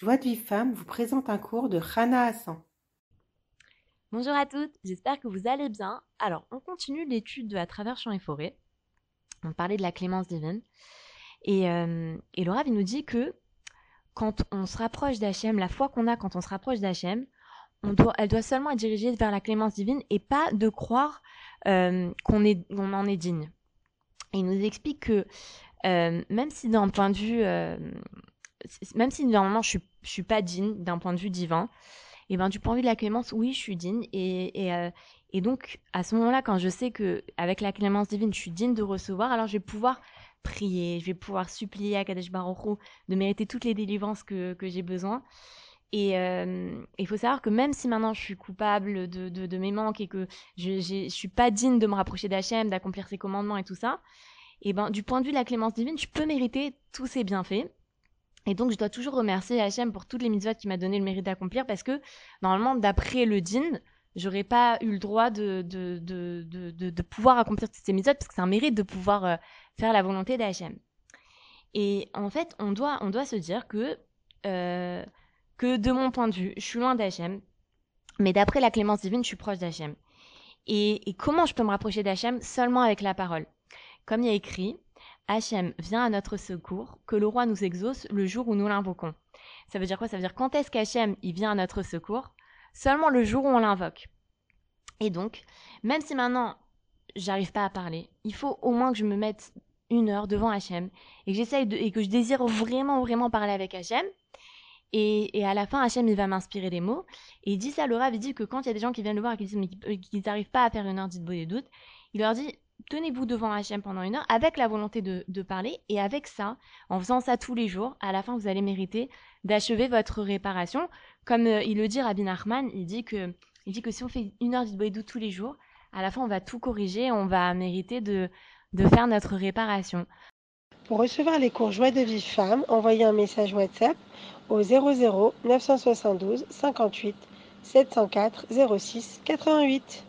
Joie de vie femme vous présente un cours de Rana Hassan. Bonjour à toutes, j'espère que vous allez bien. Alors, on continue l'étude de À travers champs et forêts. On parlait de la clémence divine. Et, euh, et Laura nous dit que quand on se rapproche d'Hachem, la foi qu'on a quand on se rapproche d'Hachem, elle doit seulement être dirigée vers la clémence divine et pas de croire euh, qu'on on en est digne. Et il nous explique que euh, même si d'un point de vue même si normalement je suis, suis pas digne d'un point de vue divin, et ben du point de vue de la clémence, oui, je suis digne. Euh, et donc à ce moment-là, quand je sais que avec la clémence divine, je suis digne de recevoir, alors je vais pouvoir prier, je vais pouvoir supplier à Kadesh Baruch de mériter toutes les délivrances que, j'ai besoin. Et euh, il faut savoir que même si maintenant je suis coupable de, mes manques et que je, je suis pas digne de me rapprocher d'Hachem, d'accomplir ses commandements et tout ça, et ben du point de vue de la clémence divine, je peux mériter tous ces bienfaits. Et donc, je dois toujours remercier Hachem pour toutes les mitzvot qui m'a donné le mérite d'accomplir parce que, normalement, d'après le din, j'aurais pas eu le droit de, de, de, de, de pouvoir accomplir toutes ces mitzvot parce que c'est un mérite de pouvoir euh, faire la volonté d'Hachem. Et en fait, on doit, on doit se dire que, euh, que de mon point de vue, je suis loin d'Hachem, mais d'après la clémence divine, je suis proche d'Hachem. Et, et comment je peux me rapprocher d'Hachem Seulement avec la parole. Comme il y a écrit, Hachem vient à notre secours, que le roi nous exauce le jour où nous l'invoquons. Ça veut dire quoi? Ça veut dire quand est-ce qu'Hachem il vient à notre secours? Seulement le jour où on l'invoque. Et donc, même si maintenant j'arrive pas à parler, il faut au moins que je me mette une heure devant Hachem et que et que je désire vraiment vraiment parler avec Hachem. Et, à la fin, Hachem il va m'inspirer des mots. Et il dit ça, le Rav, il dit que quand il y a des gens qui viennent le voir et qui disent qu'ils n'arrivent pas à faire une heure d'Idbo des doutes, il leur dit tenez-vous devant Hachem pendant une heure avec la volonté de, de, parler et avec ça, en faisant ça tous les jours, à la fin vous allez mériter d'achever votre réparation. Comme euh, il le dit Rabbi Nachman, il dit que il dit que si on fait une heure d'Idboïdou tous les jours, à la fin on va tout corriger, on va mériter de, de faire notre réparation. Pour recevoir les cours Joie de vie femme, envoyez un message WhatsApp au 00 972 58 704 06 88.